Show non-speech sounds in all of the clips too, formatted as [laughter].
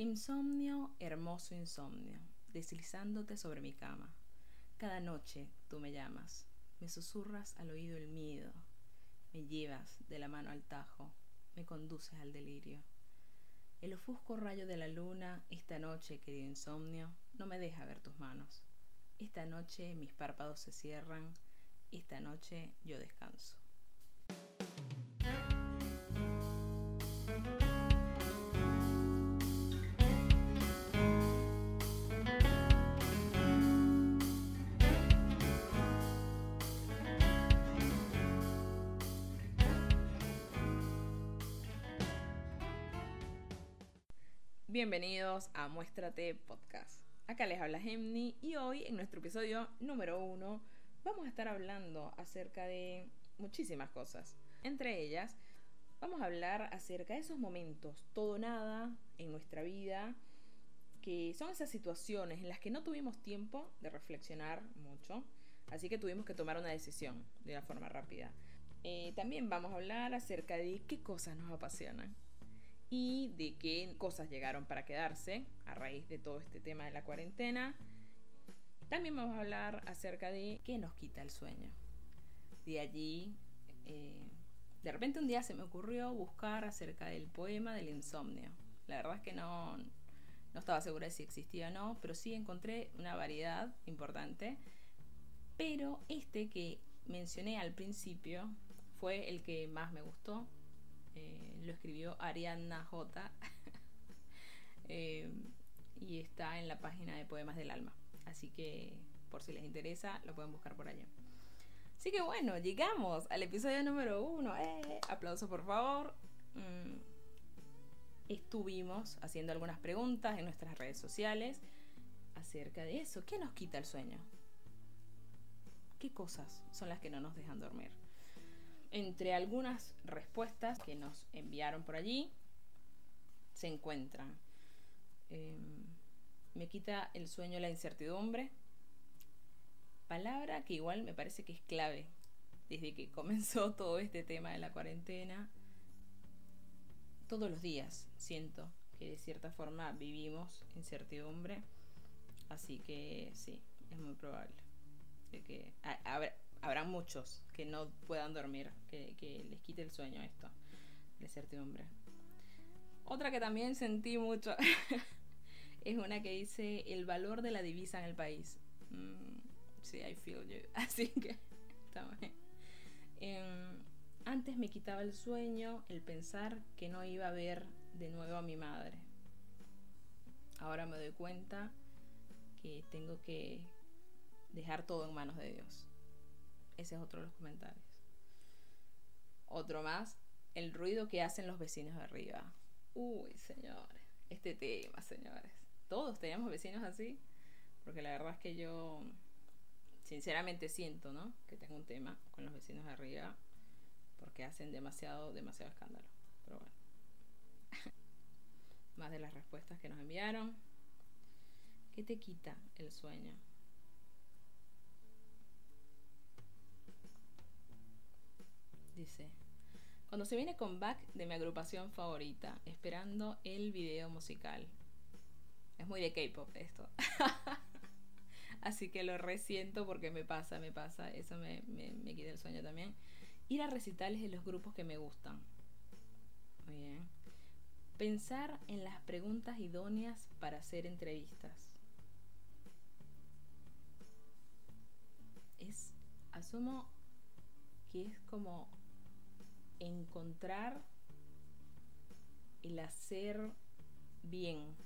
Insomnio, hermoso insomnio, deslizándote sobre mi cama. Cada noche tú me llamas, me susurras al oído el miedo, me llevas de la mano al tajo, me conduces al delirio. El ofusco rayo de la luna, esta noche, querido insomnio, no me deja ver tus manos. Esta noche mis párpados se cierran, esta noche yo descanso. Bienvenidos a Muéstrate Podcast. Acá les habla Gemni y hoy en nuestro episodio número uno vamos a estar hablando acerca de muchísimas cosas. Entre ellas, vamos a hablar acerca de esos momentos, todo nada en nuestra vida, que son esas situaciones en las que no tuvimos tiempo de reflexionar mucho, así que tuvimos que tomar una decisión de una forma rápida. Eh, también vamos a hablar acerca de qué cosas nos apasionan y de qué cosas llegaron para quedarse a raíz de todo este tema de la cuarentena. También vamos a hablar acerca de qué nos quita el sueño. De allí, eh, de repente un día se me ocurrió buscar acerca del poema del insomnio. La verdad es que no, no estaba segura de si existía o no, pero sí encontré una variedad importante. Pero este que mencioné al principio fue el que más me gustó eh, lo escribió Arianna J. [laughs] Eh, y está en la página de Poemas del Alma. Así que por si les interesa, lo pueden buscar por allá. Así que bueno, llegamos al episodio número uno. Eh, aplauso por favor. Mm, estuvimos haciendo algunas preguntas en nuestras redes sociales acerca de eso. ¿Qué nos quita el sueño? ¿Qué cosas son las que no nos dejan dormir? Entre algunas respuestas que nos enviaron por allí se encuentran. Em, me quita el sueño la incertidumbre. Palabra que igual me parece que es clave desde que comenzó [laughs] todo este tema de la cuarentena. Todos los días siento que de cierta forma vivimos incertidumbre. Así que sí, es muy probable de que habrá muchos que no puedan dormir, que, les quite el sueño esto, de certidumbre. Otra que también sentí mucho [laughs] es una que dice el valor de la divisa en el país. Mm, sí, I feel you. [laughs] Así que em, antes me quitaba el sueño el pensar que no iba a ver de nuevo a mi madre. Ahora me doy cuenta que tengo que dejar todo en manos de Dios. Ese es otro de los comentarios. Otro más, el ruido que hacen los vecinos de arriba. Uy, señores, este tema, señores. Todos teníamos vecinos así, porque la verdad es que yo sinceramente siento, ¿no? Que tengo un tema con los vecinos de arriba, porque hacen demasiado, demasiado escándalo. Pero bueno. [laughs] Más de las respuestas que nos enviaron. ¿Qué te quita el sueño? Dice, cuando se viene con back de mi agrupación favorita, esperando el video musical. Es muy de K-pop esto. [laughs] Así que lo resiento porque me pasa, me pasa. Eso me, me, quita el sueño también. Ir a recitales de los grupos que me gustan. Muy bien. Pensar en las preguntas idóneas para hacer entrevistas. Es, asumo que es como encontrar el hacer bien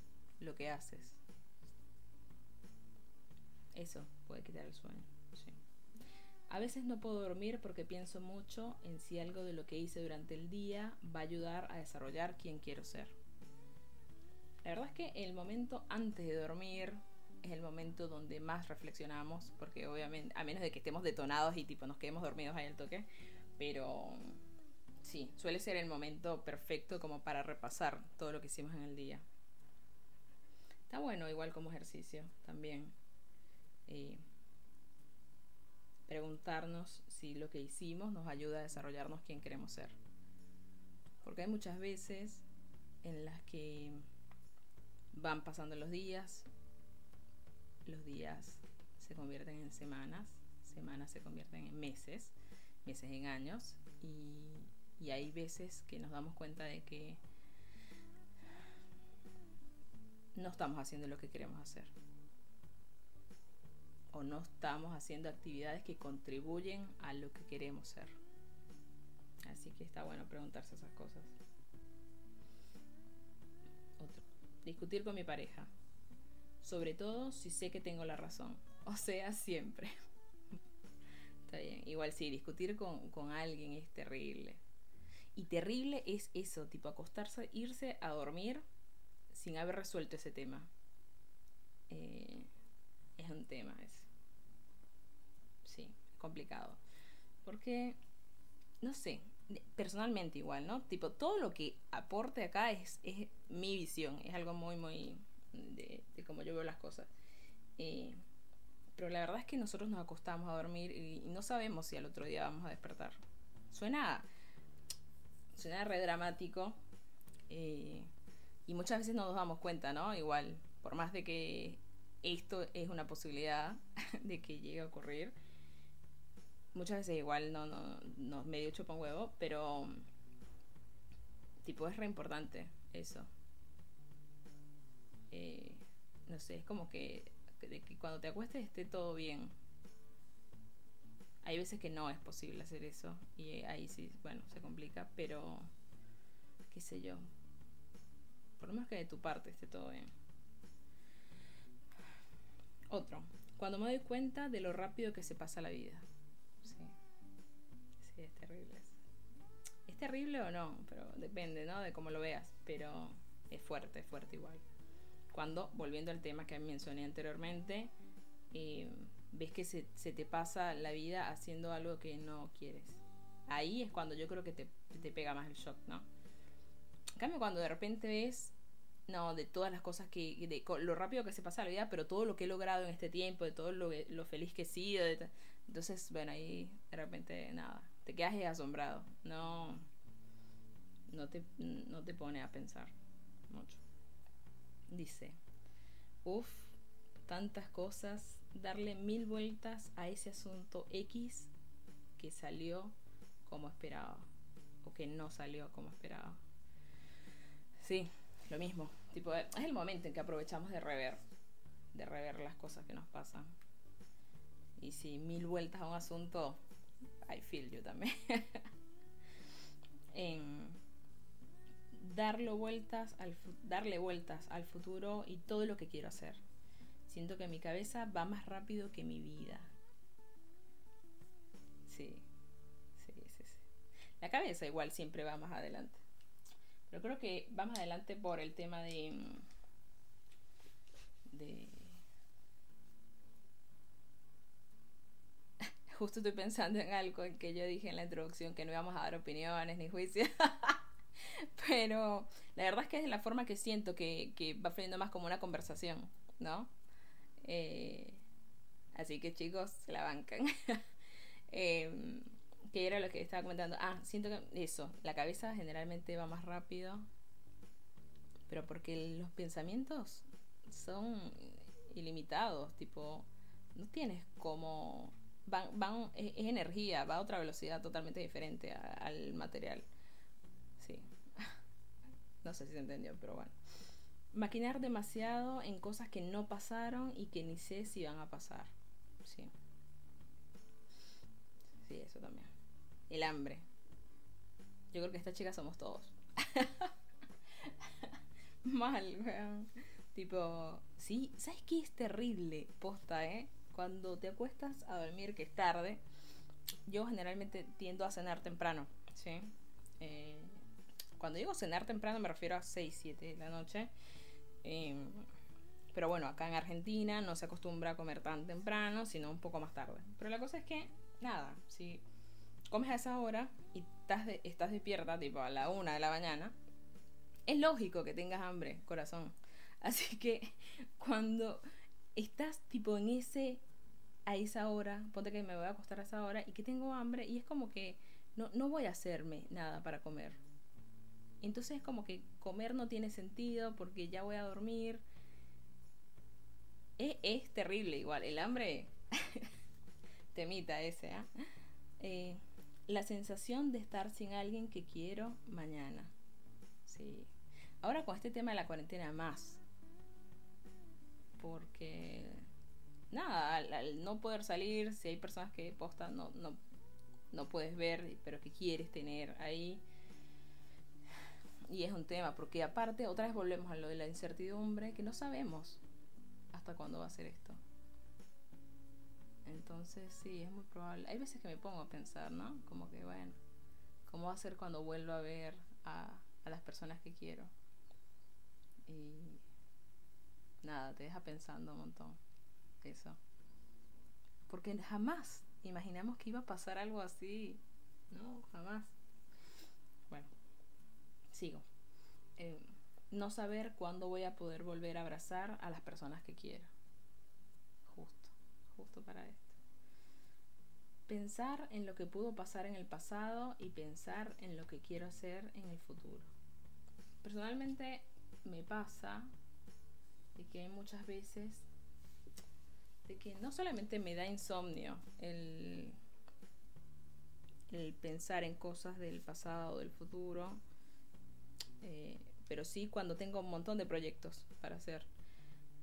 lo que haces. Eso puede quitar el sueño. A veces no puedo dormir porque pienso mucho en si algo de lo que hice durante el día va a ayudar a desarrollar quien quiero ser. La verdad es que el momento antes de dormir es el momento donde más reflexionamos, porque obviamente, a menos de que estemos detonados y tipo nos quedemos dormidos ahí al toque, pero sí, suele ser el momento perfecto como para repasar todo lo que hicimos en el día. Está bueno igual como ejercicio también. Eh, preguntarnos si lo que hicimos nos ayuda a desarrollarnos quien queremos ser. Porque hay muchas veces en las que van pasando los días, los días se convierten en semanas, semanas se convierten en meses, meses en años y, y hay veces que nos damos cuenta de que no estamos haciendo lo que queremos hacer o no estamos haciendo actividades que contribuyen a lo que queremos ser. Así que está bueno preguntarse esas cosas. Otro. Discutir con mi pareja. Sobre todo si sé que tengo la razón. [laughs] O sea, siempre. [laughs] está bien. Igual sí, discutir con, con alguien es terrible. Y terrible es eso, tipo acostarse, irse a dormir sin haber resuelto ese tema. Eh, es un tema eso. Sí, es complicado. Porque, no sé, personalmente igual, ¿no? Tipo, todo lo que aporte acá es, es mi visión, es algo muy, muy de, de cómo yo veo las cosas. Eh, pero la verdad es que nosotros nos acostamos a dormir y, no sabemos si al otro día vamos a despertar. Suena, suena re dramático eh, y muchas veces no nos damos cuenta, ¿no? Igual, por más de que esto es una posibilidad [laughs] de que llegue a ocurrir, muchas veces igual no, no, no medio chupa un huevo, pero tipo es re importante eso. Eh, no sé, es como que, de que cuando te acuestes esté todo bien. Hay veces que no es posible hacer eso y ahí sí, bueno, se complica, pero qué sé yo. Por lo menos que de tu parte esté todo bien. Otro, cuando me doy cuenta de lo rápido que se pasa la vida. Sí, es terrible. ¿Es terrible o no? Pero depende, ¿no? De cómo lo veas. Pero es fuerte, es fuerte igual. Cuando, volviendo al tema que mencioné anteriormente, eh, ves que se, se, te pasa la vida haciendo algo que no quieres. Ahí es cuando yo creo que te, te pega más el shock, ¿no? En cambio, cuando de repente ves, no, de todas las cosas que, de lo rápido que se pasa la vida, pero todo lo que he logrado en este tiempo, de todo lo, lo feliz que he sido, de, entonces, bueno, ahí de repente nada, te quedas asombrado. No, no te, no te pone a pensar mucho. Dice, uff, tantas cosas, darle mil vueltas a ese asunto X que salió como esperaba o que no salió como esperaba. Sí, lo mismo. Tipo, es el momento en que aprovechamos de rever, de rever las cosas que nos pasan. Y si mil vueltas a un asunto, I feel you también. [laughs] en darle vueltas al darle vueltas al futuro y todo lo que quiero hacer. Siento que mi cabeza va más rápido que mi vida. Sí. Sí, sí, sí. La cabeza igual siempre va más adelante. Pero creo que va más adelante por el tema de de [laughs] justo estoy pensando en algo en que yo dije en la introducción que no íbamos a dar opiniones ni juicios. [laughs] Pero la verdad es que es la forma que siento que, que va fluyendo más como una conversación, ¿no? Eh, así que chicos, se la bancan. [laughs] eh, ¿Qué era lo que estaba comentando? Ah, siento que eso, la cabeza generalmente va más rápido, pero porque los pensamientos son ilimitados, tipo, no tienes como van, van es, energía, va a otra velocidad totalmente diferente al material. Sí. [laughs] no sé si se entendió, pero bueno. Maquinar demasiado en cosas que no pasaron y que ni sé si van a pasar. Sí. Sí, eso también. El hambre. Yo creo que esta chica somos todos. [laughs] Mal, weón. Tipo, sí, ¿sabes qué es terrible? Posta, ¿eh? cuando te acuestas a dormir, que es tarde, yo generalmente tiendo a cenar temprano, ¿sí? Eh, cuando digo cenar temprano me refiero a 6, 7 de la noche. Eh, pero bueno, acá en Argentina no se acostumbra a comer tan temprano, sino un poco más tarde. Pero la cosa es que, nada, si comes a esa hora y estás, de, estás despierta, tipo a la una de la mañana, es lógico que tengas hambre, corazón. [laughs] Así que cuando estás tipo en ese a esa hora, ponte que me voy a acostar a esa hora y que tengo hambre y es como que no, no voy a hacerme nada para comer. Entonces es como que comer no tiene sentido porque ya voy a dormir es, terrible igual. El hambre, [laughs] temita ese, ¿ah? ¿eh? La sensación de estar sin alguien que quiero mañana. Sí. Ahora con este tema de la cuarentena más. Porque, nada, al, no poder salir, si hay personas que postan, no, no, no puedes ver, pero que quieres tener ahí. Y es un tema, porque aparte, otra vez volvemos a lo de la incertidumbre, que no sabemos hasta cuándo va a ser esto. Entonces, sí, es muy probable. Hay veces que me pongo a pensar, ¿no? Como que, bueno, ¿cómo va a ser cuando vuelva a ver a, a las personas que quiero? Y nada, te deja pensando un montón eso. Porque jamás imaginamos que iba a pasar algo así. No, jamás. Sigo. Eh, no saber cuándo voy a poder volver a abrazar a las personas que quiero. Justo, justo para esto. Pensar en lo que pudo pasar en el pasado y pensar en lo que quiero hacer en el futuro. Personalmente me pasa de que hay muchas veces de que no solamente me da insomnio el, el pensar en cosas del pasado o del futuro, eh, pero sí cuando tengo un montón de proyectos para hacer.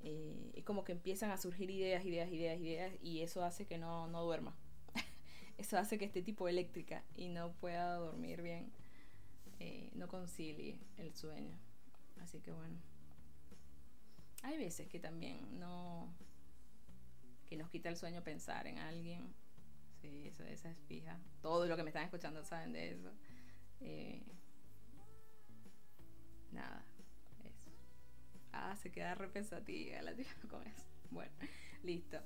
Eh, es como que empiezan a surgir ideas, ideas, ideas, ideas, y eso hace que no, no duerma. [laughs] eso hace que esté tipo eléctrica y no pueda dormir bien, eh, no concilie el sueño. Así que bueno. Hay veces que también no. que nos quita el sueño pensar en alguien. Sí, eso, esa es fija. Todo lo que me están escuchando saben de eso. Eh, nada, eso. Ah, se queda repensativa la tía [laughs] con eso. Bueno, listo.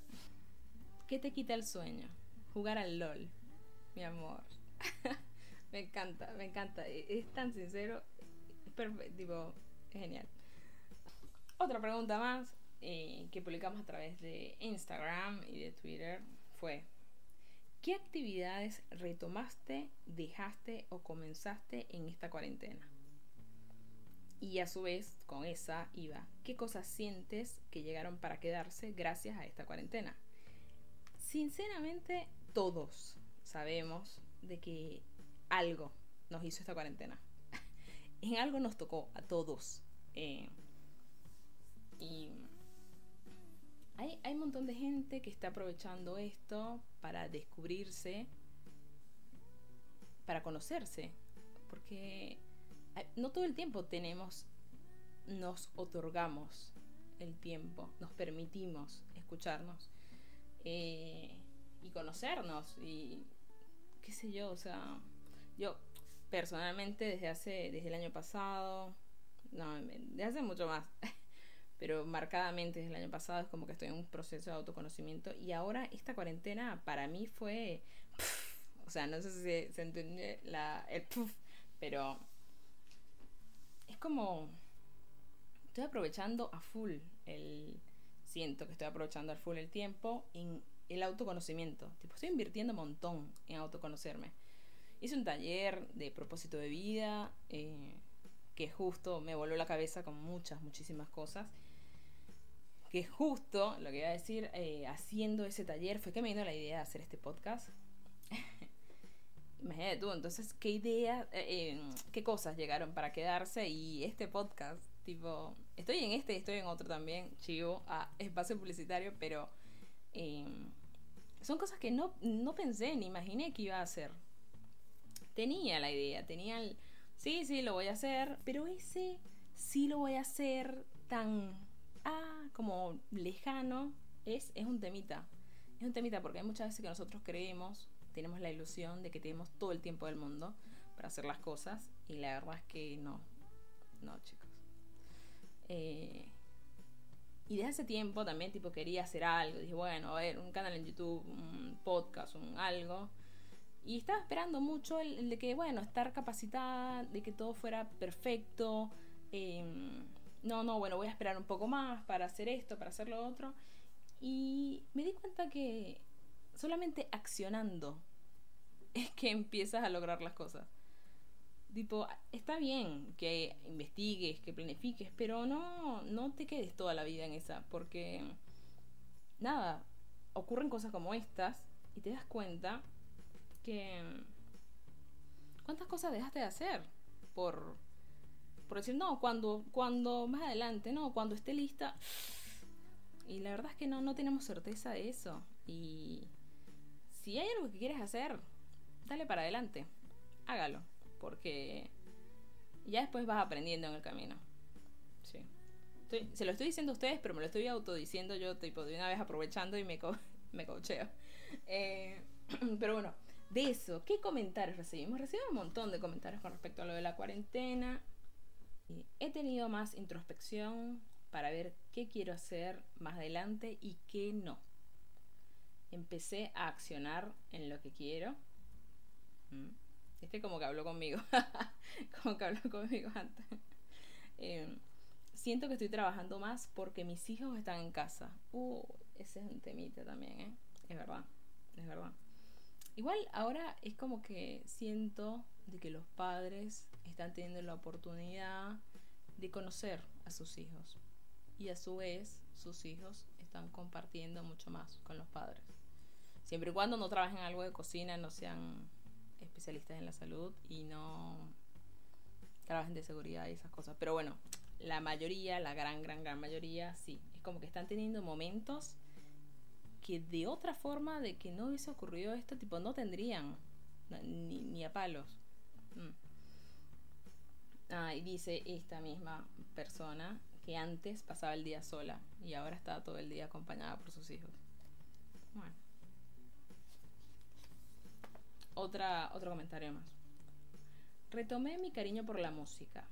¿Qué te quita el sueño? Jugar al LOL, mi amor. [laughs] me encanta, me encanta. E, es tan sincero. Perfecto, genial. Otra pregunta más eh, que publicamos a través de Instagram y de Twitter fue, ¿qué actividades retomaste, dejaste o comenzaste en esta cuarentena? Y a su vez, con esa iba, ¿qué cosas sientes que llegaron para quedarse gracias a esta cuarentena? Sinceramente, todos sabemos de que algo nos hizo esta cuarentena. [laughs] en algo nos tocó a todos. Eh, y hay, hay un montón de gente que está aprovechando esto para descubrirse, para conocerse. Porque no todo el tiempo tenemos, nos otorgamos el tiempo, nos permitimos escucharnos eh, y conocernos y qué sé yo, o sea, yo personalmente desde hace, desde el año pasado, no, desde hace mucho más, [laughs] pero marcadamente desde el año pasado es como que estoy en un proceso de autoconocimiento y ahora esta cuarentena para mí fue, [laughs] o sea, no sé si se, entiende la, el [laughs] pero como estoy aprovechando a full el siento que estoy aprovechando al full el tiempo en el autoconocimiento, tipo estoy invirtiendo un montón en autoconocerme. Hice un taller de propósito de vida eh, que justo me voló la cabeza con muchas, muchísimas cosas que justo lo que iba a decir, eh, haciendo ese taller, fue que me vino la idea de hacer este podcast. [laughs] Imagínate tú, entonces, ¿qué idea, eh, eh, qué cosas llegaron para quedarse? Y este podcast, tipo, estoy en este y estoy en otro también, chivo, a espacio publicitario, pero son cosas que no, no pensé ni imaginé que iba a hacer. Tenía la idea, tenía el, sí, sí, lo voy a hacer, pero ese sí lo voy a hacer tan ah, como lejano, es, es un temita. Es un temita porque hay muchas veces que nosotros creemos, tenemos la ilusión de que tenemos todo el tiempo del mundo para hacer las cosas y la verdad es que no, no chicos. Eh, y desde hace tiempo también tipo quería hacer algo, dije bueno, a ver, un canal en YouTube, un podcast, un algo. Y estaba esperando mucho el, de que, bueno, estar capacitada, de que todo fuera perfecto. Eh, no, no, bueno, voy a esperar un poco más para hacer esto, para hacer lo otro. Y me di cuenta que solamente accionando es que empiezas a lograr las cosas. Tipo, está bien que investigues, que planifiques, pero no, no te quedes toda la vida en esa, porque nada, ocurren cosas como estas y te das cuenta que... ¿Cuántas cosas dejaste de hacer? Por, por decir, no, cuando, cuando más adelante, no, cuando esté lista. Y la verdad es que no, no tenemos certeza de eso. Y si hay algo que quieres hacer, dale para adelante. Hágalo. Porque ya después vas aprendiendo en el camino. Sí. se lo estoy diciendo a ustedes, pero me lo estoy autodiciendo yo, tipo, de una vez aprovechando y me, co [laughs] me coacheo. Eh, [clears throat] pero bueno, de eso, ¿qué comentarios recibimos? Recibimos un montón de comentarios con respecto a lo de la cuarentena. he tenido más introspección para ver qué quiero hacer más adelante y qué no. Empecé a accionar en lo que quiero. Mm. Este como que habló conmigo. [laughs] como que habló conmigo antes. Em, siento que estoy trabajando más porque mis hijos están en casa. Uh, ese es un temita también, ¿eh? Es verdad, es verdad. Igual ahora es como que siento de que los padres están teniendo la oportunidad de conocer a sus hijos. Y a su vez, sus hijos están compartiendo mucho más con los padres. Siempre y cuando no trabajen algo de cocina, no sean especialistas en la salud y no trabajen de seguridad y esas cosas. Pero bueno, la mayoría, la gran, gran, gran mayoría, sí. Es como que están teniendo momentos que de otra forma de que no hubiese ocurrido esto, tipo, no tendrían ni, a palos. Mm. Ah, y dice esta misma persona que antes pasaba el día sola y ahora está todo el día acompañada por sus hijos. Bueno. Otra, otro comentario más. Retomé mi cariño por la música.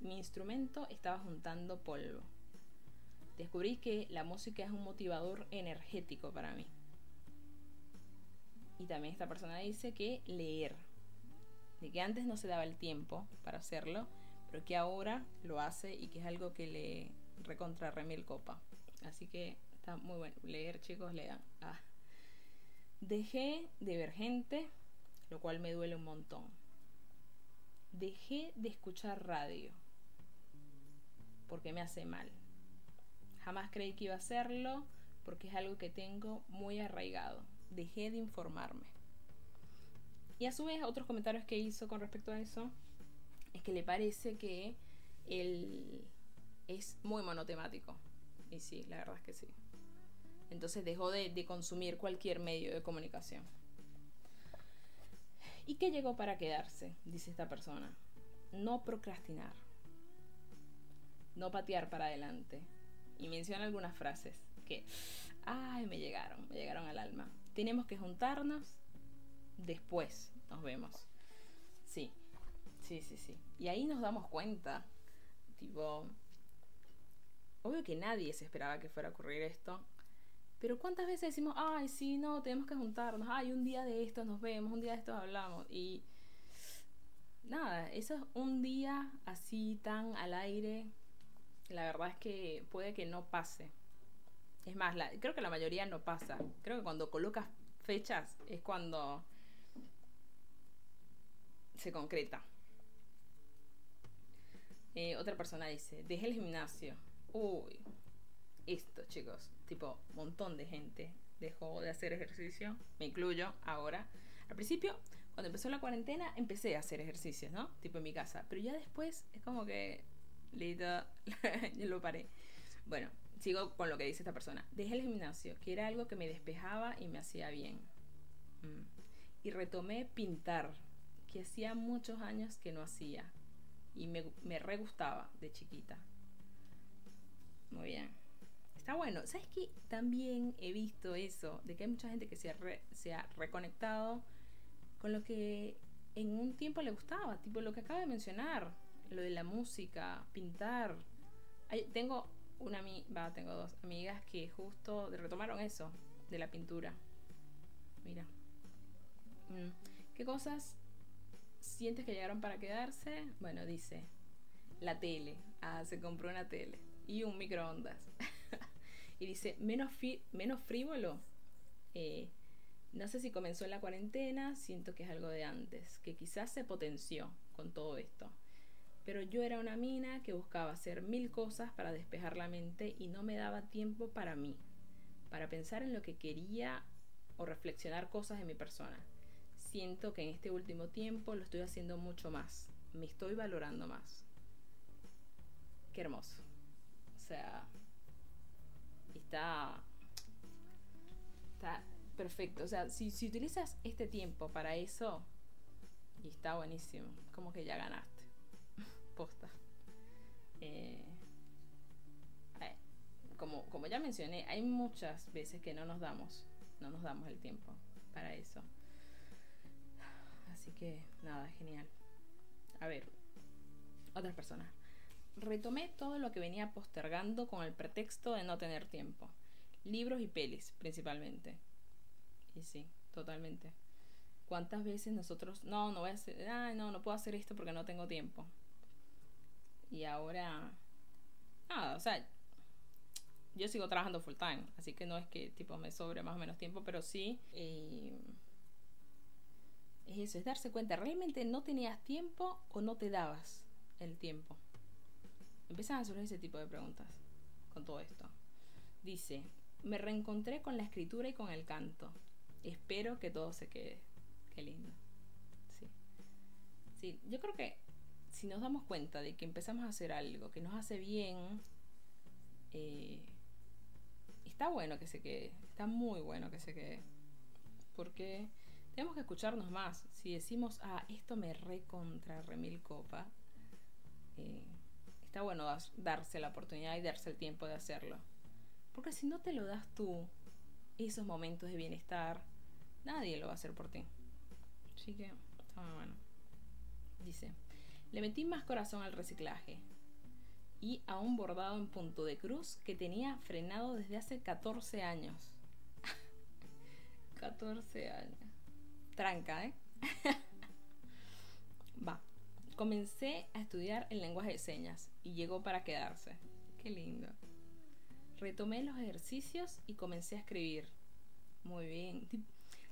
Mi instrumento estaba juntando polvo descubrí que la música es un motivador energético para mí. Y también esta persona dice que leer, de que antes no se daba el tiempo para hacerlo, pero que ahora lo hace y que es algo que le recontra remil copa. Así que está muy bueno. Leer, chicos, lean. Ah. Dejé de ver gente, lo cual me duele un montón. Dejé de escuchar radio, porque me hace mal. Jamás creí que iba a hacerlo porque es algo que tengo muy arraigado. Dejé de informarme. Y a su vez, otros comentarios que hizo con respecto a eso es que le parece que él es muy monotemático. Y sí, la verdad es que sí. Entonces dejó de, de consumir cualquier medio de comunicación. ¿Y qué llegó para quedarse? Dice esta persona. No procrastinar. No patear para adelante y menciona algunas frases que, ay, me llegaron, me llegaron al alma. Tenemos que juntarnos, después nos vemos. Sí, sí, sí, sí. Y ahí nos damos cuenta, tipo, obvio que nadie se esperaba que fuera a ocurrir esto, pero ¿cuántas veces decimos, ay, sí, no, tenemos que juntarnos, ay, un día de esto nos vemos, un día de esto hablamos? Y nada, eso es un día así tan al aire la verdad es que puede que no pase. Es más, creo que la mayoría no pasa. Creo que cuando colocas fechas es cuando se concreta. Eh, otra persona dice, dejé el gimnasio. Uy, esto chicos, tipo, montón de gente dejó de hacer ejercicio, me incluyo ahora. Al principio, cuando empezó la cuarentena, empecé a hacer ejercicios, ¿no? Tipo en mi casa. Pero ya después es como que Listo, [laughs] yo lo paré. Bueno, sigo con lo que dice esta persona. Dejé el gimnasio, que era algo que me despejaba y me hacía bien. Mm. Y retomé pintar, que hacía muchos años que no hacía. Y me, me re de chiquita. Muy bien. Está bueno. ¿Sabes qué? También he visto eso, de que hay mucha gente que se ha, se ha reconectado con lo que en un tiempo le gustaba, tipo lo que acaba de mencionar lo de la música, pintar. tengo una va, tengo dos amigas que justo retomaron eso de la pintura. Mira. Mm. ¿Qué cosas sientes que llegaron para quedarse? Bueno, dice la tele. Ah, se compró una tele y un microondas. [laughs] y dice, menos, menos frívolo. Eh, no sé si comenzó en la cuarentena, siento que es algo de antes, que quizás se potenció con todo esto. Pero yo era una mina que buscaba hacer mil cosas para despejar la mente y no me daba tiempo para mí, para pensar en lo que quería o reflexionar cosas de mi persona. Siento que en este último tiempo lo estoy haciendo mucho más. Me estoy valorando más. Qué hermoso. O sea, está, perfecto. O sea, si, si utilizas este tiempo para eso, y está buenísimo. Como que ya ganaste. [laughs] Posta. Eh, eh, como, como ya mencioné, hay muchas veces que no nos damos, no nos damos el tiempo para eso. Así que nada, genial. A ver, otras personas. Retomé todo lo que venía postergando con el pretexto de no tener tiempo. Libros y pelis, principalmente. Y sí, totalmente. ¿Cuántas veces nosotros, no, no voy a hacer, ay, no, no puedo hacer esto porque no tengo tiempo? Y ahora, nada, o sea, yo sigo trabajando full time, así que no es que tipo me sobre más o menos tiempo, pero sí eh, es eso, es darse cuenta, ¿realmente no tenías tiempo o no te dabas el tiempo? Empiezan a surgir ese tipo de preguntas con todo esto. Dice, me reencontré con la escritura y con el canto. Espero que todo se quede. Qué lindo. Sí. Sí, yo creo que si nos damos cuenta de que empezamos a hacer algo que nos hace bien, eh, está bueno que se quede. Está muy bueno que se quede. Porque tenemos que escucharnos más. Si decimos, ah, esto me recontra remil copa, eh, está bueno darse la oportunidad y darse el tiempo de hacerlo. Porque si no te lo das tú, esos momentos de bienestar, nadie lo va a hacer por ti. Así que está muy bueno. Dice, le metí más corazón al reciclaje y a un bordado en punto de cruz que tenía frenado desde hace 14 años. [laughs] 14 años. Tranca, ¿eh? [laughs] Va. Comencé a estudiar el lenguaje de señas y llegó para quedarse. Qué lindo. Retomé los ejercicios y comencé a escribir. Muy bien.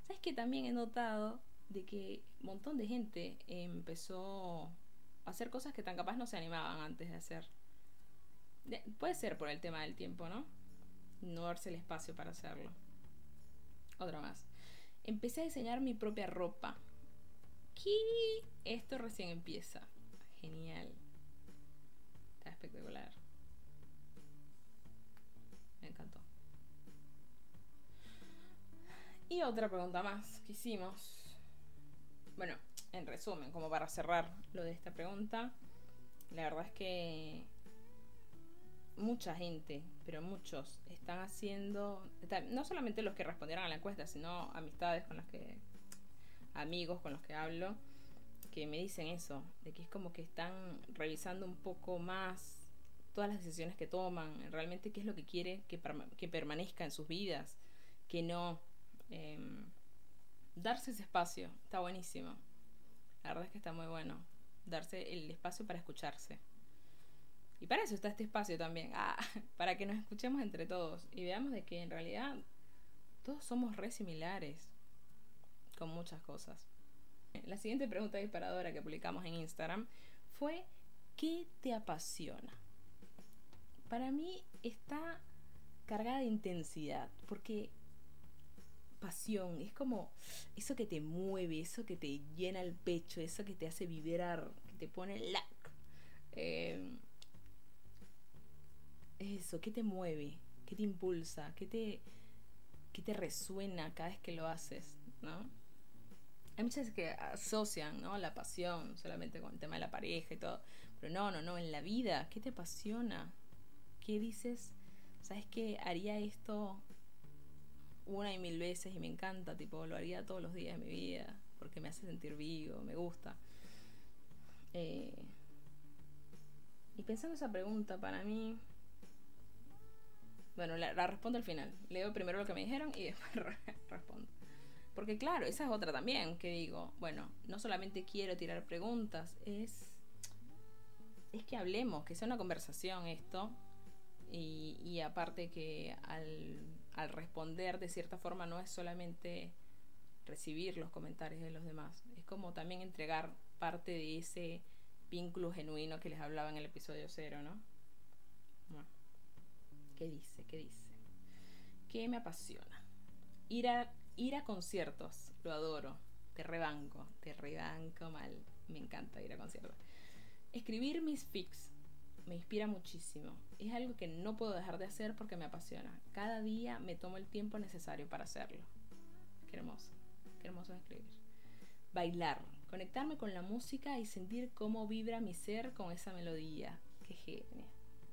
¿Sabes que también he notado de que un montón de gente empezó a hacer cosas que tan capaz no se animaban antes de hacer. puede ser por el tema del tiempo, ¿no? No darse el espacio para hacerlo. Otra más. Empecé a diseñar mi propia ropa. ¿Qué? Esto recién empieza. Genial. Está espectacular. Me encantó. Y otra pregunta más que hicimos bueno, en resumen, como para cerrar lo de esta pregunta, la verdad es que mucha gente, pero muchos, están haciendo, no solamente los que respondieron a la encuesta, sino amistades con las que, amigos con los que hablo, que me dicen eso, de que es como que están revisando un poco más todas las decisiones que toman, realmente qué es lo que quiere que, que permanezca en sus vidas, que no... Em, darse ese espacio, está buenísimo. La verdad es que está muy bueno. Darse el espacio para escucharse. Y para eso está este espacio también. [laughs] Ah, para que nos escuchemos entre todos y veamos de que en realidad todos somos re similares con muchas cosas. La siguiente pregunta disparadora que publicamos en Instagram fue ¿qué te apasiona? Para mí está cargada de intensidad, porque pasión, es como eso que te mueve, eso que te llena el pecho, eso que te hace vibrar, que te pone la... Eh, eso, ¿qué te mueve? ¿Qué te impulsa? ¿Qué te, qué te resuena cada vez que lo haces? ¿no? Hay muchas que asocian ¿no? la pasión solamente con el tema de la pareja y todo. Pero no, no, no, en la vida, ¿qué te apasiona? ¿Qué dices? ¿Sabes qué? Haría esto una y mil veces y me encanta, tipo, lo haría todos los días de mi vida porque me hace sentir vivo, me gusta. Eh, y pensando esa pregunta, para mí, bueno, la, respondo al final. Leo primero lo que me dijeron y [laughs] después respondo. Porque claro, esa es otra también que digo, bueno, no solamente quiero tirar preguntas, es es que hablemos, que sea una conversación esto y, y aparte que al al responder de cierta forma no es solamente recibir los comentarios de los demás, es como también entregar parte de ese vínculo genuino que les hablaba en el episodio cero, ¿no? ¿Qué dice? ¿Qué dice? ¿Qué me apasiona? Ir a, ir a conciertos, lo adoro. Te rebanco, te rebanco mal. Me encanta ir a conciertos. Escribir mis fics me inspira muchísimo. Es algo que no puedo dejar de hacer porque me apasiona. Cada día me tomo el tiempo necesario para hacerlo. Qué hermoso, qué hermoso escribir. Bailar, conectarme con la música y sentir cómo vibra mi ser con esa melodía. Qué genial.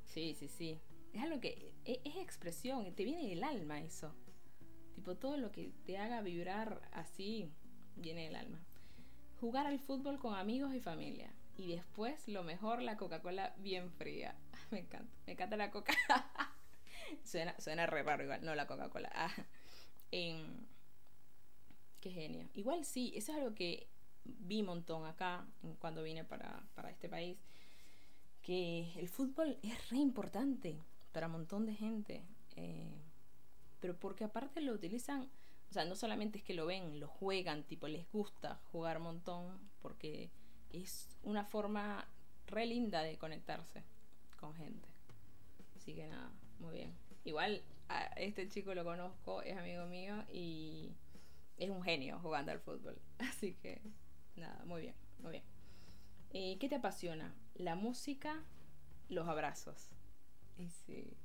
Sí, sí, sí. Es algo que es, es expresión, te viene del alma eso. Tipo, todo lo que te haga vibrar así viene del alma. Jugar al fútbol con amigos y familia. Y después, lo mejor, la Coca-Cola bien fría. [laughs] Me encanta. Me encanta la Coca. [laughs] suena, suena re raro igual. No la Coca-Cola. Ah. qué genio. Igual sí, eso es algo que vi un montón acá cuando vine para, para este país. Que el fútbol es re importante para un montón de gente. Eh, pero porque aparte lo utilizan, o sea, no solamente es que lo ven, lo juegan, tipo, les gusta jugar un montón, porque es una forma re linda de conectarse con gente. Así que nada, muy bien. Igual este chico lo conozco, es amigo mío y es un genio jugando al fútbol. [laughs] Así que nada, muy bien, muy bien. Eh, ¿Qué te apasiona? La música, los abrazos. Y sí.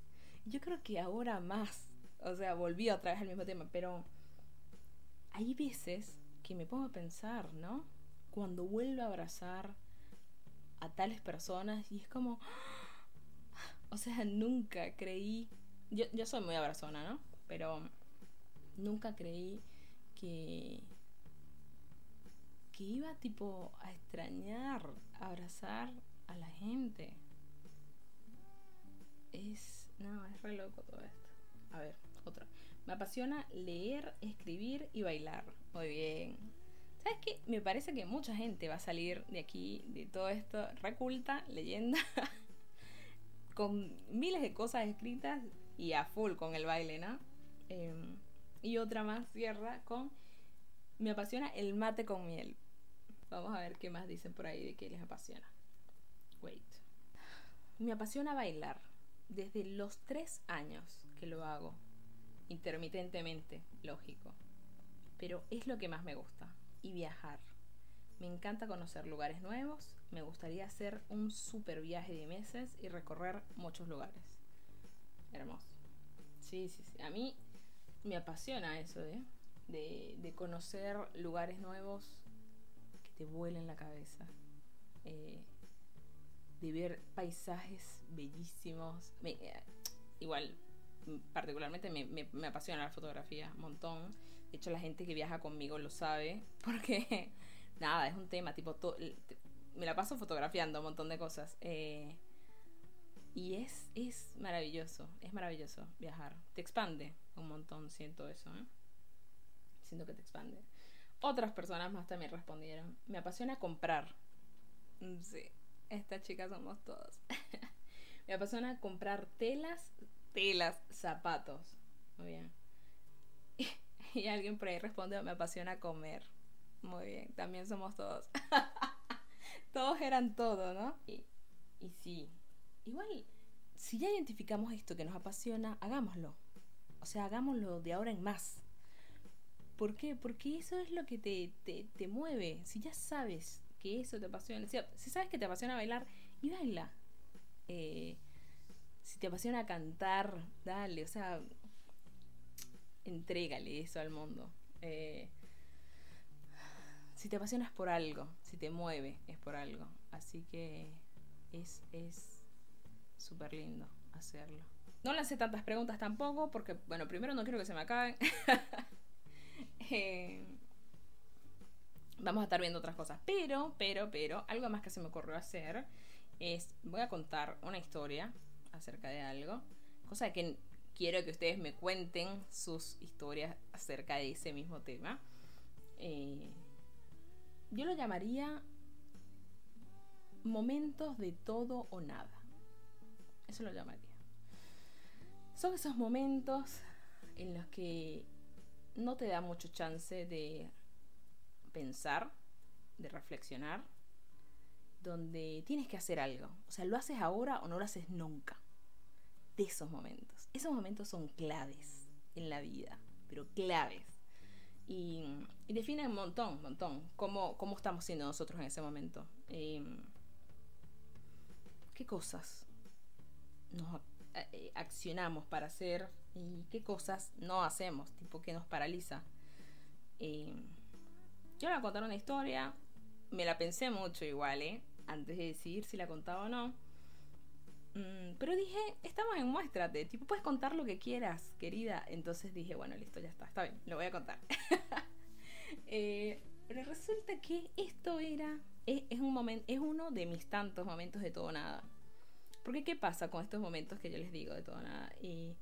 Yo creo que ahora más, o sea, volví otra vez al mismo tema, pero hay veces que me pongo a pensar, ¿no? Cuando vuelvo a abrazar a tales personas y es como, [gasps] o sea, nunca creí, yo, yo soy muy abrazona, ¿no? Pero nunca creí que que iba tipo a extrañar abrazar a la gente es no es re loco todo esto a ver otra me apasiona leer escribir y bailar muy bien ¿Sabes qué? Me parece que mucha gente va a salir de aquí, de todo esto, reculta, leyenda, [laughs] con miles de cosas escritas y a full con el baile, ¿no? Em, y otra más cierra con me apasiona el mate con miel. Vamos a ver qué más dicen por ahí de que les apasiona. Wait. Me apasiona bailar. Desde los tres años que lo hago. Intermitentemente, lógico. Pero es lo que más me gusta y viajar. Me encanta conocer lugares nuevos, me gustaría hacer un super viaje de meses y recorrer muchos lugares. Hermoso. Sí, sí, sí. A mí me apasiona eso, ¿eh? De, de conocer lugares nuevos que te vuelen la cabeza. Eh, de ver paisajes bellísimos. Eh, igual, particularmente me, me, apasiona la fotografía, un montón de hecho, la gente que viaja conmigo lo sabe, [laughs] porque nada, es un tema, tipo, me la paso fotografiando un montón de cosas. Eh, y es, es maravilloso, es maravilloso viajar. Te expande un montón, siento eso, ¿eh? Siento que te expande. Otras personas más también respondieron. Me apasiona comprar. Sí, estas chicas somos todos. [laughs] me apasiona comprar telas, telas, zapatos. Muy bien. [laughs] Y alguien por ahí responde, me apasiona comer. Muy bien, también somos todos. [laughs] todos eran todo, ¿no? Y, sí, igual, si ya identificamos esto que nos apasiona, hagámoslo. O sea, hagámoslo de ahora en más. ¿Por qué? Porque eso es lo que te, te, te mueve. Si ya sabes que eso te apasiona, si, si sabes que te apasiona bailar, y baila. Eh, si te apasiona cantar, dale, o sea, entrégale eso al mundo. Eh, si te apasionas por algo, si te mueve, es por algo. Así que es súper lindo hacerlo. No lancé tantas preguntas tampoco, porque, bueno, primero no quiero que se me acaben. [laughs] Eh, vamos a estar viendo otras cosas. Pero, pero, pero, algo más que se me ocurrió hacer es, voy a contar una historia acerca de algo. Cosa que quiero que ustedes me cuenten sus historias acerca de ese mismo tema. Eh, yo lo llamaría momentos de todo o nada. Eso lo llamaría. Son esos momentos en los que no te da mucho chance de pensar, de reflexionar, donde tienes que hacer algo. O sea, lo haces ahora o no lo haces nunca. De esos momentos. Esos momentos son claves. en la vida, pero claves. Y, y definen un montón, montón, cómo, cómo estamos siendo nosotros en ese momento. Em, ¿Qué cosas nos eh, accionamos para hacer y qué cosas no hacemos, tipo que nos paraliza? Em, yo le voy a contar una historia, me la pensé mucho igual, ¿eh? Antes de decidir si la contaba o no. Mm, pero dije, estamos en muéstrate, tipo, puedes contar lo que quieras, querida. Entonces dije, bueno, listo, ya está, está bien, lo voy a contar. [laughs] Eh, pero resulta que esto era, es, un momento, es uno de mis tantos momentos de todo nada. Porque ¿qué pasa con estos momentos que yo les digo de todo nada? Y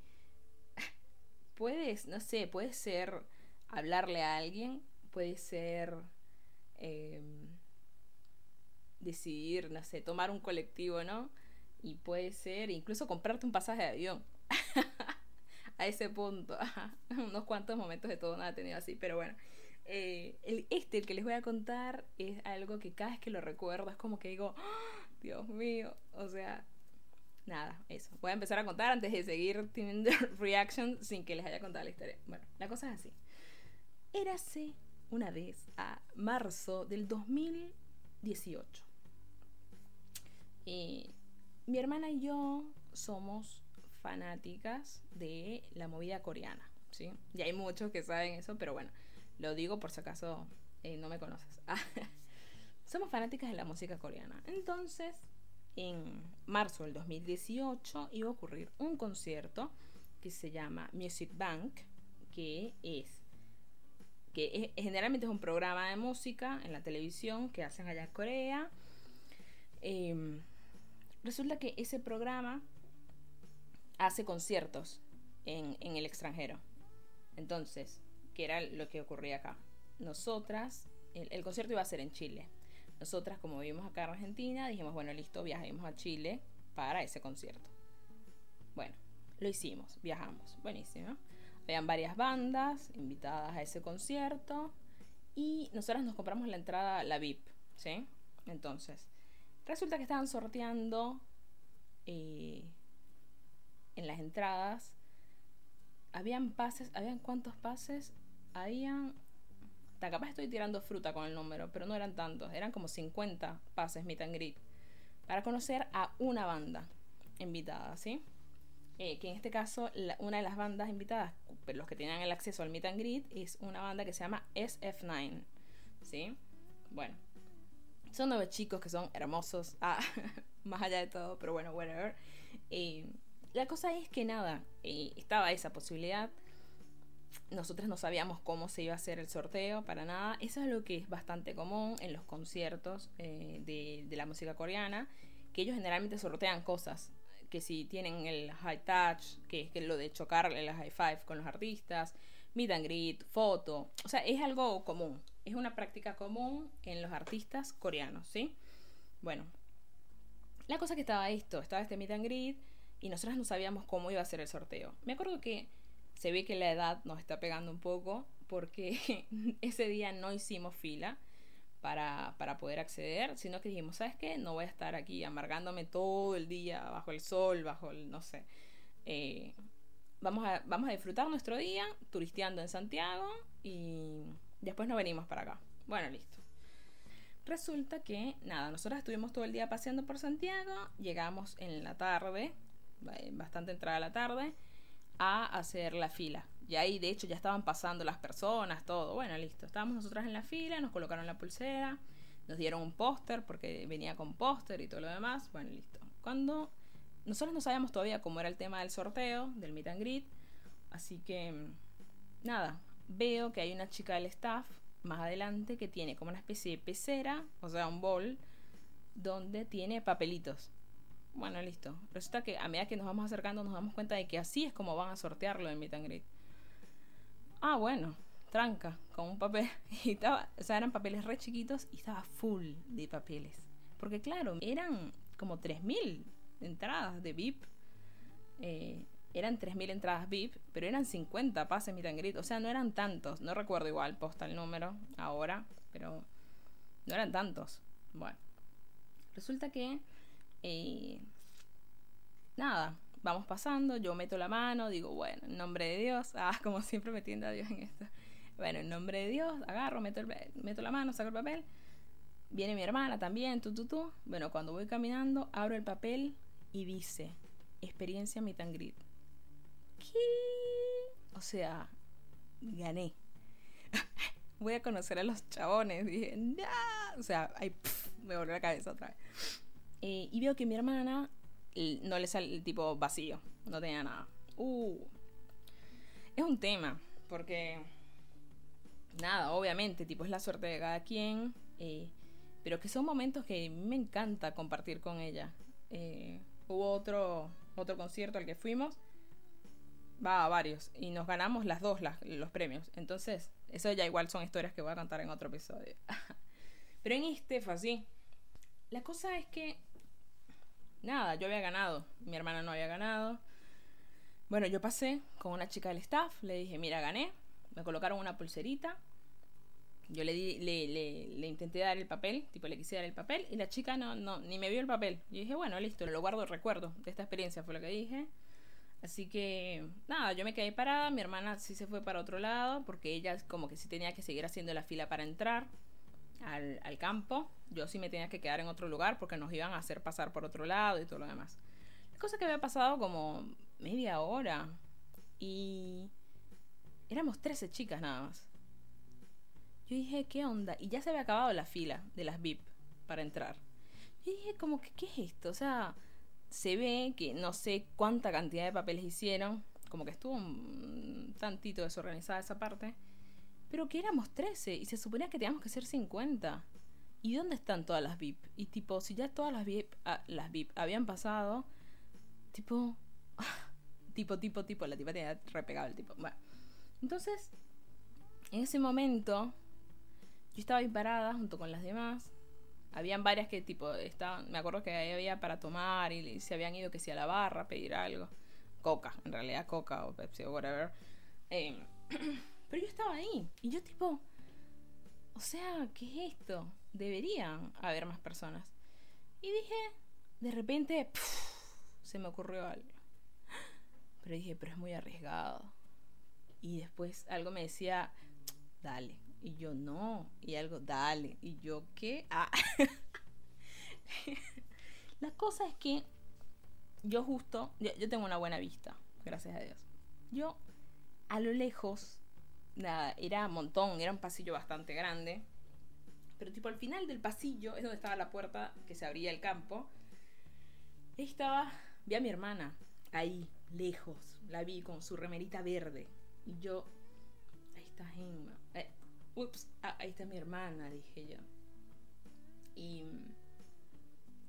[laughs] puedes, no sé, puede ser hablarle a alguien, puede ser em, decidir, no sé, tomar un colectivo, ¿no? Y puede ser incluso comprarte un pasaje de avión. [laughs] a ese punto. [laughs] Unos cuantos momentos de todo nada he tenido así, pero bueno. Eh, el, este, el que les voy a contar, es algo que cada vez que lo recuerdo es como que digo, ¡Ah! Dios mío, o sea, nada, eso. Voy a empezar a contar antes de seguir teniendo [laughs] reaction sin que les haya contado la historia. Bueno, la cosa es así. Érase una vez a marzo del 2018. Y mi hermana y yo somos fanáticas de la movida coreana, ¿sí? Y hay muchos que saben eso, pero bueno, lo digo por si acaso eh, no me conoces. [laughs] somos fanáticas de la música coreana. Entonces, en marzo del 2018 iba a ocurrir un concierto que se llama Music Bank, que es que generalmente es un programa de música en la televisión que hacen allá en Corea. Em, resulta que ese programa hace conciertos en, el extranjero. Entonces, ¿qué era lo que ocurría acá? Nosotras, el, concierto iba a ser en Chile. Nosotras, como vivimos acá en Argentina, dijimos, bueno, listo, viajemos a Chile para ese concierto. Bueno, lo hicimos, viajamos, buenísimo. Habían varias bandas invitadas a ese concierto y nosotras nos compramos la entrada, la VIP, ¿sí? Entonces, resulta que estaban sorteando eh, en las entradas. Habían pases, ¿habían cuántos pases? Habían... Capaz estoy tirando fruta con el número, pero no eran tantos. Eran como 50 pases meet and. Para conocer a una banda invitada, ¿sí? Eh, que en este caso una de las bandas invitadas, los que tenían el acceso al meet and es una banda que se llama SF9. ¿Sí? Bueno, son nueve chicos que son hermosos, [laughs] ah, más allá de todo, pero bueno, whatever. Eh, la cosa es que nada, eh, estaba esa posibilidad. Nosotros no sabíamos cómo se iba a hacer el sorteo, para nada. Eso es lo que es bastante común en los conciertos de, de la música coreana, que ellos generalmente sortean cosas que si tienen el high touch, que es lo de chocarle la high five con los artistas, meet and greet, foto, o sea, es algo común, es una práctica común en los artistas coreanos, ¿sí? Bueno, la cosa que estaba esto, estaba este meet and greet y nosotros no sabíamos cómo iba a ser el sorteo. Me acuerdo que se ve que la edad nos está pegando un poco porque [laughs] ese día no hicimos fila para, para, poder acceder, sino que dijimos, ¿sabes qué? No voy a estar aquí amargándome todo el día bajo el sol, bajo el, no sé. Eh, vamos, a, vamos a disfrutar nuestro día turisteando en Santiago y después nos venimos para acá. Bueno, listo. Resulta que, nada, nosotros estuvimos todo el día paseando por Santiago, llegamos en la tarde, bastante entrada la tarde, a hacer la fila. Y ahí, de hecho, ya estaban pasando las personas, todo. Bueno, listo. Estábamos nosotras en la fila, nos colocaron la pulsera, nos dieron un póster porque venía con póster y todo lo demás. Bueno, listo. Cuando nosotros no sabíamos todavía cómo era el tema del sorteo, del meet and greet, así que nada, veo que hay una chica del staff más adelante que tiene como una especie de pecera, o sea, un bol, donde tiene papelitos. Bueno, listo. Resulta que a medida que nos vamos acercando nos damos cuenta de que así es como van a sortearlo en meet and greet. Ah, bueno, tranca, con un papel. [laughs] Y o sea, eran papeles re chiquitos y estaba full de papeles. Porque claro, eran como 3.000 entradas de VIP. Eh, eran 3.000 entradas VIP, pero eran 50 pases meet and. O sea, no eran tantos. No recuerdo igual, posta el número ahora, pero no eran tantos. Bueno, resulta que... Eh, nada, vamos pasando, yo meto la mano, digo, bueno, en nombre de Dios, [laughs] ah, como siempre metiendo a Dios en esto. Bueno, en nombre de Dios, agarro, meto, el, meto la mano, saco el papel. Viene mi hermana también, tú, tú, tú. Bueno, cuando voy caminando, abro el papel y dice, experiencia meet and. O sea, gané. [laughs] voy a conocer a los chabones. Dije. O sea, ahí me volvió la cabeza otra vez. Eh, y veo que mi hermana no le sale el tipo vacío, no tenía nada. Uh. Es un tema, porque nada, obviamente, tipo es la suerte de cada quien, eh, pero que son momentos que me encanta compartir con ella. Eh, hubo otro, otro concierto al que fuimos, va a varios, y nos ganamos las dos los premios. Entonces, eso ya igual son historias que voy a contar en otro episodio. [laughs] pero en este fue así. La cosa es que nada, yo había ganado, mi hermana no había ganado. Bueno, yo pasé con una chica del staff, le dije, mira, gané, me colocaron una pulserita, yo le, di, le, le, intenté dar el papel, tipo le quise dar el papel, y la chica no, no, ni me vio el papel. Yo dije, bueno, listo, lo guardo recuerdo de esta experiencia, fue lo que dije. Así que, nada, yo me quedé parada, mi hermana sí se fue para otro lado, porque ella como que sí tenía que seguir haciendo la fila para entrar al, al, campo. Yo sí me tenía que quedar en otro lugar porque nos iban a hacer pasar por otro lado y todo lo demás. La cosa que había pasado como media hora y éramos 13 chicas nada más. Yo dije, ¿qué onda? Y ya se había acabado la fila de las VIP para entrar. Yo dije, como que, ¿qué es esto? O sea, se ve que no sé cuánta cantidad de papeles hicieron. Como que estuvo un tantito desorganizada esa parte. Pero que éramos 13 y se suponía que teníamos que ser 50. ¿Y dónde están todas las VIP? Y tipo, si ya todas las VIP, ah, las VIP habían pasado, tipo, [laughs] tipo, tipo, tipo, la tipa tenía repegado el tipo. Bueno, entonces, en ese momento, yo estaba ahí parada junto con las demás. Habían varias que tipo estaban, me acuerdo que ahí había para tomar y se habían ido que si a la barra a pedir algo. Coca, en realidad coca o Pepsi o whatever. Eh, [clears throat] Pero yo estaba ahí. Y yo tipo, o sea, ¿qué es esto? Deberían haber más personas. Y dije, de repente, se me ocurrió algo. Pero dije, pero es muy arriesgado. Y después algo me decía, dale. Y yo, no. Y algo, dale. Y yo, ¿qué? Ah. [laughs] La cosa es que yo justo, yo tengo una buena vista, gracias a Dios. Yo, a lo lejos, nada, era un montón, era un pasillo bastante grande. Pero tipo al final del pasillo es donde estaba la puerta que se abría el campo. Estaba, vi a mi hermana, ahí, lejos, la vi con su remerita verde. Y yo, ahí está Gemma. Ups, ah, ahí está mi hermana, dije yo. Y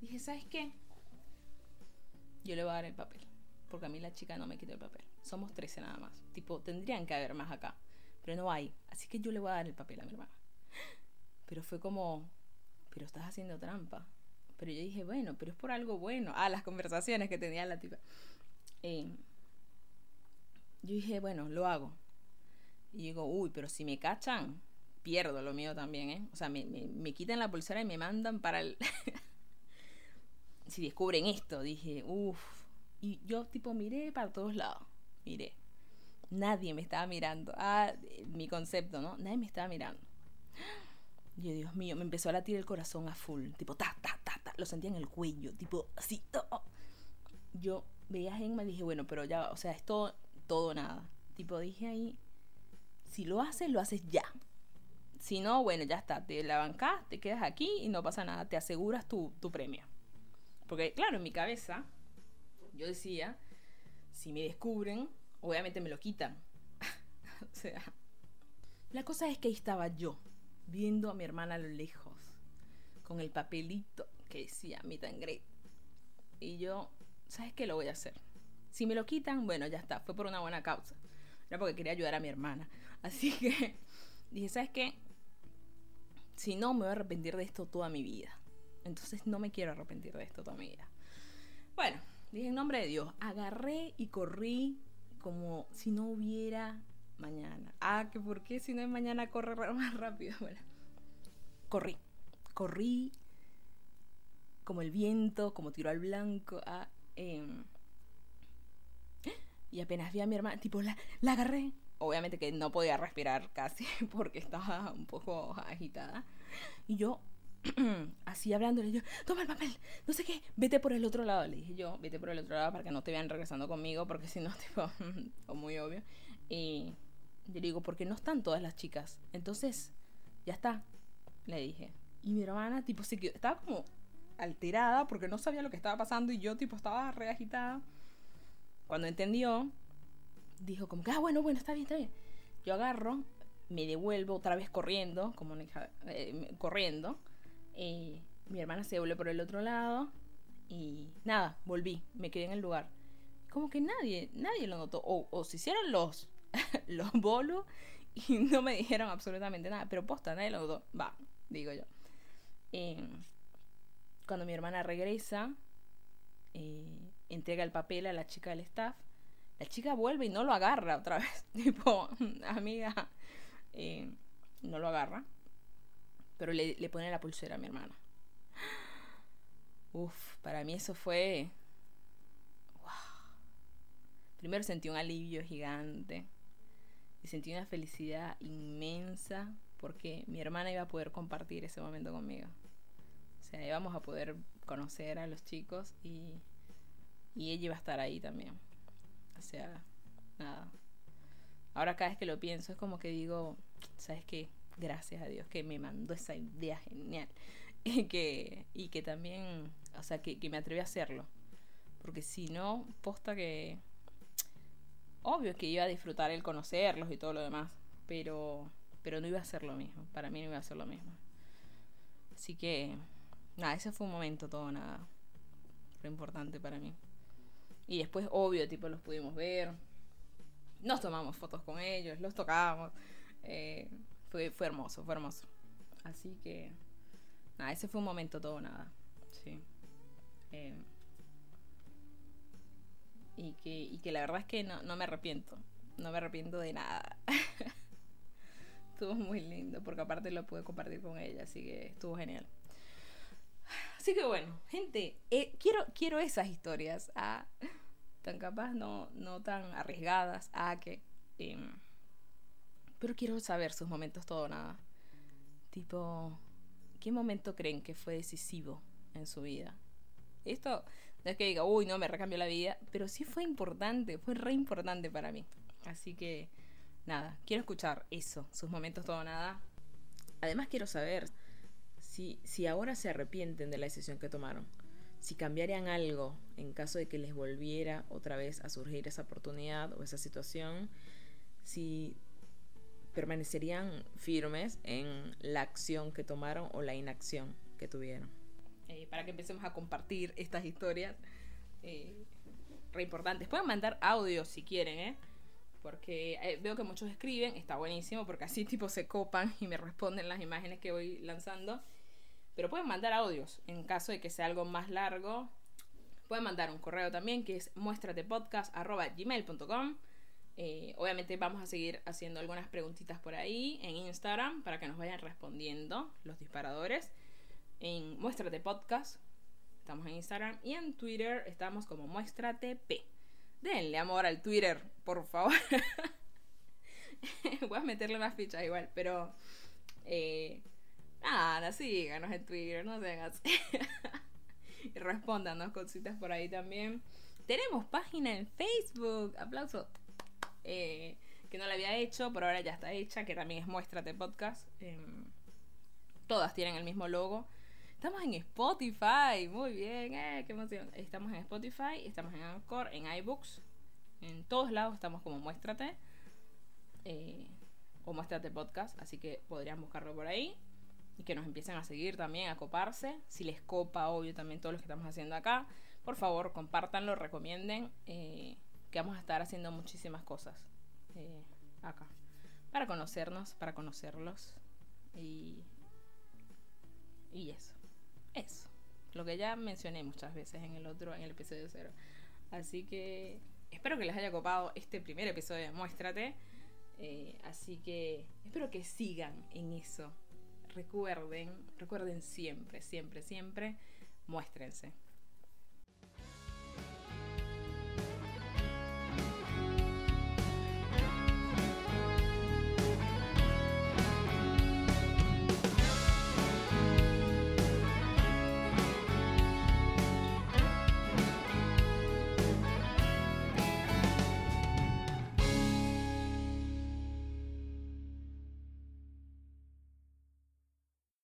dije, ¿sabes qué? Yo le voy a dar el papel. Porque a mí la chica no me quita el papel. Somos 13 nada más. Tipo, tendrían que haber más acá pero no hay. Así que yo le voy a dar el papel a mi hermana. Pero fue como, pero estás haciendo trampa. Pero yo dije, bueno, pero es por algo bueno. Ah, las conversaciones que tenía la tipa. Eh, yo dije, bueno, lo hago. Y digo, uy, pero si me cachan, pierdo lo mío también, ¿eh? O sea, me, me, me quitan la pulsera y me mandan para el... [laughs] si descubren esto, dije, uff. Y yo tipo miré para todos lados, miré nadie me estaba mirando. Ah, mi concepto, ¿no? Nadie me estaba mirando. Yo, Dios mío, me empezó a latir el corazón a full. Tipo, ta, ta, ta, ta. Lo sentía en el cuello. Tipo, así. Oh, oh. Yo veía a Gemma y dije, bueno, pero ya, o sea, es todo, todo nada. Tipo, dije ahí, si lo haces, lo haces ya. Si no, bueno, ya está. Te la bancás, te quedas aquí y no pasa nada. Te aseguras tu, tu premio. Porque, claro, en mi cabeza, yo decía, si me descubren, obviamente me lo quitan. [laughs] o sea, la cosa es que ahí estaba yo, viendo a mi hermana a lo lejos, con el papelito que decía meet and. Y yo, ¿sabes qué lo voy a hacer? Si me lo quitan, bueno, ya está, fue por una buena causa. Era porque quería ayudar a mi hermana. Así que [laughs] dije, ¿sabes qué? Si no, me voy a arrepentir de esto toda mi vida. Entonces no me quiero arrepentir de esto toda mi vida. Bueno, dije en nombre de Dios, agarré y corrí como si no hubiera mañana. Ah, que por qué si no hay mañana corre [laughs] más rápido. Bueno, corrí, corrí como el viento, como tiro al blanco. Ah, em, Y apenas vi a mi hermana, tipo, la, la agarré. Obviamente que no podía respirar casi [laughs] porque estaba un poco agitada. Y yo, [clears throat] así hablándole, yo, toma el papel, no sé qué, vete por el otro lado. Le dije yo, vete por el otro lado para que no te vean regresando conmigo, porque si no, [laughs] tipo, o muy obvio. Y yo le digo, porque no están todas las chicas. Entonces, ya está, le dije. Y mi hermana, tipo, se quedó, estaba como alterada porque no sabía lo que estaba pasando y yo, tipo, estaba re agitada. Cuando entendió, dijo como que, ah, bueno, bueno, está bien, está bien. Yo agarro, me devuelvo otra vez corriendo, como eh, corriendo. Eh, mi hermana se vuelve por el otro lado y nada, volví, me quedé en el lugar. Como que nadie, nadie lo notó. O, o se hicieron los, [laughs] los bolos y no me dijeron absolutamente nada. Pero posta, nadie lo notó. Va, digo yo. Eh, cuando mi hermana regresa, eh, entrega el papel a la chica del staff. La chica vuelve y no lo agarra otra vez. [laughs] tipo, amiga, eh, no lo agarra. Pero le, le pone la pulsera a mi hermana. Uf, para mí eso fue... Wow. Primero sentí un alivio gigante. Y sentí una felicidad inmensa porque mi hermana iba a poder compartir ese momento conmigo. O sea, íbamos a poder conocer a los chicos y, y ella iba a estar ahí también. O sea, nada. Ahora cada vez que lo pienso es como que digo, ¿sabes qué? Gracias a Dios que me mandó esa idea genial. [laughs] Y que, y que también, o sea, que, que me atreví a hacerlo. Porque si no, posta que... Obvio que iba a disfrutar el conocerlos y todo lo demás. Pero, pero no iba a ser lo mismo. Para mí no iba a ser lo mismo. Así que, nada, ese fue un momento todo nada. Fue importante para mí. Y después, obvio, tipo, los pudimos ver. Nos tomamos fotos con ellos, los tocábamos. Eh, fue, fue hermoso, fue hermoso. Así que, nada, ese fue un momento todo nada. Sí. Eh, y, que, y que la verdad es que no, no me arrepiento. No me arrepiento de nada. [laughs] estuvo muy lindo, porque aparte lo pude compartir con ella, así que estuvo genial. Así que bueno, gente, eh, quiero, quiero esas historias, ah, tan capaz, no, no tan arriesgadas, ah, que... Em, pero quiero saber sus momentos todo nada. Tipo, ¿qué momento creen que fue decisivo en su vida? Esto no es que diga, uy, no, me recambió la vida, pero sí fue importante, fue re importante para mí. Así que, nada, quiero escuchar eso, sus momentos todo nada. Además quiero saber si, si ahora se arrepienten de la decisión que tomaron, si cambiarían algo en caso de que les volviera otra vez a surgir esa oportunidad o esa situación, si permanecerían firmes en la acción que tomaron o la inacción que tuvieron. Eh, para que empecemos a compartir estas historias eh, re importantes. Pueden mandar audio si quieren, ¿eh? Porque eh, veo que muchos escriben, está buenísimo porque así tipo se copan y me responden las imágenes que voy lanzando. Pero pueden mandar audios en caso de que sea algo más largo. Pueden mandar un correo también que es muestratepodcast.gmail.com eh, obviamente vamos a seguir haciendo algunas preguntitas por ahí en Instagram para que nos vayan respondiendo los disparadores. En Muéstrate Podcast, estamos en Instagram. Y en Twitter estamos como Muéstrate P. Denle amor al Twitter, por favor. [laughs] Voy a meterle más fichas igual, pero... Eh, nada, síganos en Twitter, no sean así. [laughs] y respóndanos cositas por ahí también. Tenemos página en Facebook. Aplauso. Eh, que no la había hecho, pero ahora ya está hecha, que también es Muéstrate Podcast. Em, todas tienen el mismo logo. Estamos en Spotify, muy bien, eh, qué emoción. Estamos en Spotify, estamos en Anchor, en iBooks, en todos lados estamos como Muéstrate. Eh, o Muéstrate Podcast, así que podrían buscarlo por ahí. Y que nos empiecen a seguir también, a coparse. Si les copa, obvio, también todo lo que estamos haciendo acá. Por favor, compártanlo, recomienden. Eh, que vamos a estar haciendo muchísimas cosas eh, acá. Para conocernos, para conocerlos. Y, y eso. Eso. Lo que ya mencioné muchas veces en el otro, en el episodio cero. Así que espero que les haya copado este primer episodio de Muéstrate. Eh, así que espero que sigan en eso. Recuerden, recuerden siempre, siempre, siempre, muéstrense.